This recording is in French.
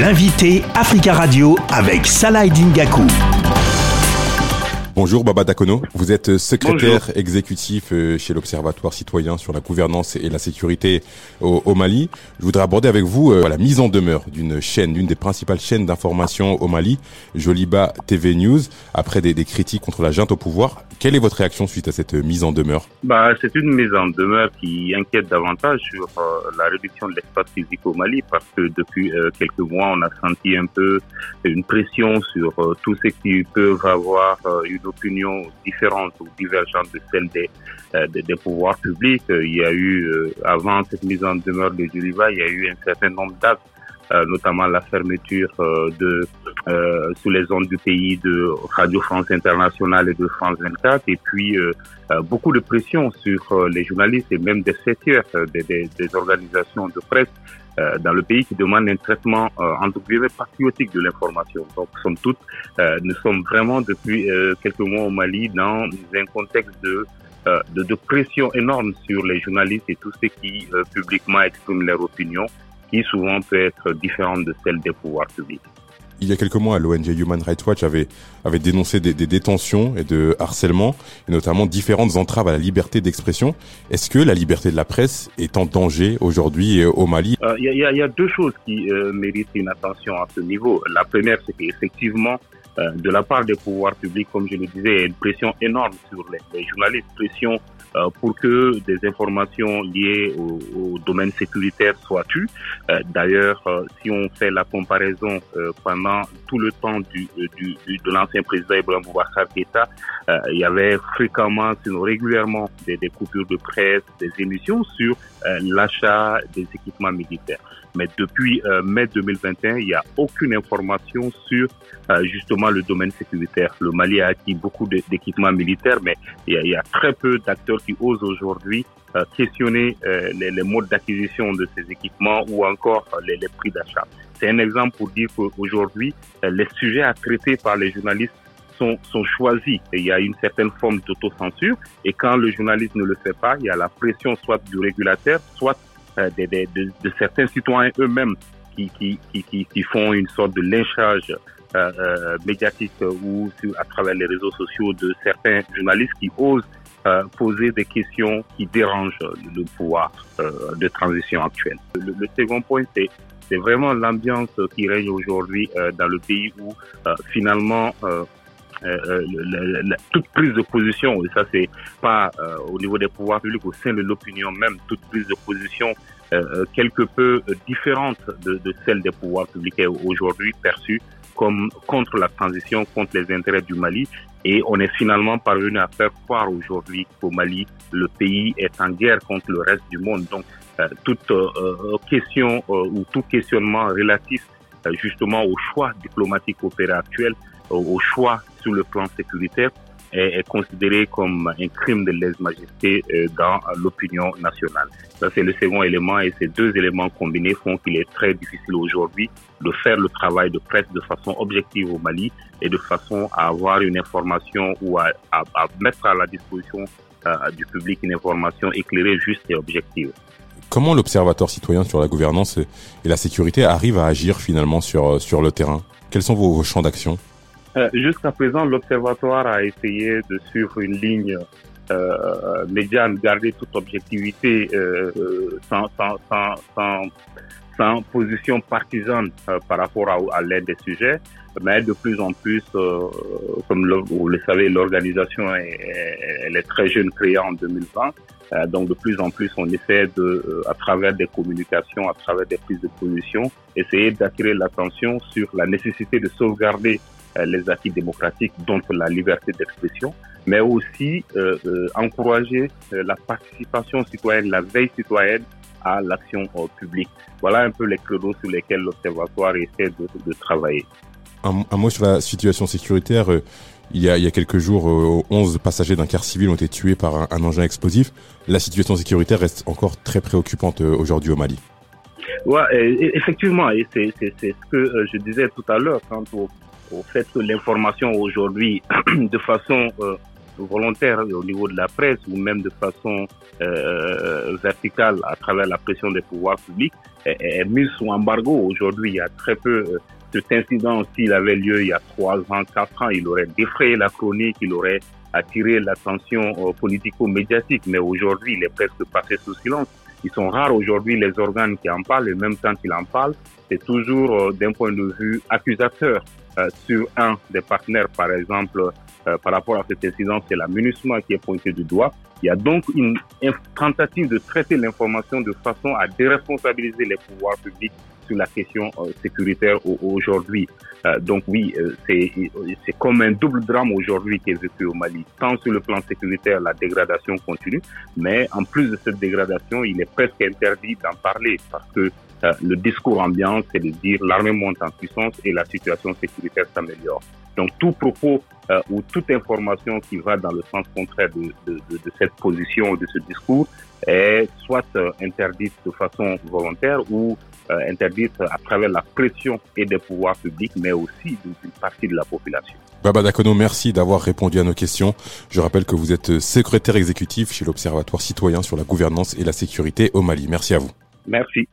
L'invité Africa Radio avec Salah Dingaku. Bonjour Baba Dakono, vous êtes secrétaire exécutif euh, chez l'Observatoire citoyen sur la gouvernance et la sécurité au, Mali. Je voudrais aborder avec vous euh, la mise en demeure d'une chaîne, d'une des principales chaînes d'information au Mali, Joliba TV News, après des, des, critiques contre la junte au pouvoir. Quelle est votre réaction suite à cette mise en demeure? Bah, C'est une mise en demeure qui inquiète davantage sur euh, la réduction de l'espace physique au Mali parce que depuis quelques mois, on a senti un peu une pression sur tous ceux qui peuvent avoir une d'opinions différentes ou divergentes de celles des, euh, des, pouvoirs publics. Euh, il y a eu, euh, avant cette mise en demeure de Juliva, il y a eu un certain nombre d'actes notamment la fermeture de sous les ondes du pays de Radio France Internationale et de France 24, et puis beaucoup de pression sur les journalistes et même des secteurs des, organisations de presse euh, dans le pays qui demande un traitement euh, entre guillemets patriotique de l'information. Donc, somme toute, euh, nous sommes vraiment depuis euh, quelques mois au Mali dans un contexte de, de pression énorme sur les journalistes et tous ceux qui publiquement expriment leur opinion, qui souvent peut être différente de celle des pouvoirs publics il y a quelques mois, l'ONG Human Rights Watch avait, avait dénoncé des, des, détentions et de harcèlement, et notamment différentes entraves à la liberté d'expression. Est-ce que la liberté de la presse est en danger aujourd'hui euh, au Mali? Euh, Il y, a, y, a, deux choses qui euh, méritent une attention à ce niveau. La première, c'est qu'effectivement, de la part des pouvoirs publics, comme je le disais, il y a une pression énorme sur les, les journalistes, pression pour que des informations liées au, au domaine sécuritaire soient tues. Euh, d'ailleurs, euh, si on fait la comparaison pendant tout le temps du, du, de l'ancien président Ibrahim Boubacar Keïta, il y avait fréquemment, sinon régulièrement, des, des coupures de presse, des émissions sur l'achat des équipements militaires. Mais depuis euh, mai 2021, il n'y a aucune information sur euh, justement le domaine sécuritaire. Le Mali a acquis beaucoup d'équipements militaires, mais il y, il y, a, très peu d'acteurs qui osent aujourd'hui euh, questionner les, les, modes d'acquisition de ces équipements ou encore les, les prix d'achat. C'est un exemple pour dire qu'aujourd'hui, les sujets à traiter par les journalistes sont, sont, choisis. Il y a une certaine forme d'autocensure. Et quand le journaliste ne le fait pas, il y a la pression soit du régulateur, soit euh, de, certains citoyens eux-mêmes qui, qui, qui, qui, font une sorte de lynchage euh, euh, médiatique ou à travers les réseaux sociaux de certains journalistes qui osent euh, poser des questions qui dérangent le pouvoir euh, de transition actuel. Le, le second point, c'est c'est vraiment l'ambiance qui règne aujourd'hui dans le pays où finalement euh, euh toute prise de position, et ça c'est pas euh, au niveau des pouvoirs publics, au sein de l'opinion même, toute prise de position euh, quelque peu différente de, de, celle des pouvoirs publics est aujourd'hui perçue comme contre la transition, contre les intérêts du Mali. Et on est finalement parvenu à faire croire aujourd'hui qu'au Mali, le pays est en guerre contre le reste du monde. Donc, toute question ou tout questionnement relatif justement au choix diplomatique opéré actuel au choix sur le plan sécuritaire est, considéré comme un crime de lèse-majesté euh, dans l'opinion nationale. Ça, c'est le second élément et ces deux éléments combinés font qu'il est très difficile aujourd'hui de faire le travail de presse de façon objective au Mali et de façon à avoir une information ou à, à, mettre à la disposition euh, du public une information éclairée, juste et objective. Comment l'Observatoire citoyen sur la gouvernance et la sécurité arrive à agir finalement sur, sur le terrain? Quels sont vos champs d'action? Euh, jusqu'à présent, l'Observatoire a essayé de suivre une ligne euh, médiane, garder toute objectivité euh, sans, sans, sans, sans, position partisane euh, par rapport à, à l'aide des sujets. Mais de plus en plus, euh, comme vous le savez, l'organisation est, elle est très jeune, créée en 2020. Euh, donc de plus en plus, on essaie de, à travers des communications, à travers des prises de position, essayer d'attirer l'attention sur la nécessité de sauvegarder les acquis démocratiques, dont la liberté d'expression, mais aussi euh, euh, encourager la participation citoyenne, la veille citoyenne à l'action publique. Voilà un peu les credos sur lesquels l'Observatoire essaie de, de travailler. Un, un, mot sur la situation sécuritaire. Il y a, il y a quelques jours, 11 passagers d'un car civil ont été tués par un, un engin explosif. La situation sécuritaire reste encore très préoccupante aujourd'hui au Mali. Ouais, effectivement, et c'est ce que je disais tout à l'heure quant au au fait que l'information aujourd'hui, de façon euh, volontaire au niveau de la presse ou même de façon euh, verticale à travers la pression des pouvoirs publics est, mise sous embargo. Aujourd'hui, il y a très peu euh, cet incident, s'il avait lieu il y a trois ans, quatre ans, il aurait défrayé la chronique, il aurait attiré l'attention euh, politico-médiatique. Mais aujourd'hui, il est presque passé sous silence. Ils sont rares aujourd'hui les organes qui en parlent et même quand ils en parlent, c'est toujours euh, d'un point de vue accusateur euh, sur un des partenaires, par exemple, par rapport à cet incident, c'est la MINUSMA qui est pointé du doigt. Il y a donc une tentative de traiter l'information de façon à déresponsabiliser les pouvoirs publics sur la question euh, sécuritaire aujourd'hui. Euh, donc oui, euh, c'est comme un double drame aujourd'hui qui est vécu au Mali. Tant sur le plan sécuritaire, la dégradation continue, mais en plus de cette dégradation, il est presque interdit d'en parler parce que le discours ambiant, c'est de dire l'armée monte en puissance et la situation sécuritaire s'améliore. Donc tout propos ou toute information qui va dans le sens contraire de, de, de, de cette position ou de ce discours est soit interdite de façon volontaire ou euh, interdite à travers la pression et des pouvoirs publics, mais aussi d'une partie de la population. Baba Dakono, merci d'avoir répondu à nos questions. Je rappelle que vous êtes secrétaire exécutif chez l'Observatoire citoyen sur la gouvernance et la sécurité au Mali. Merci à vous. Merci.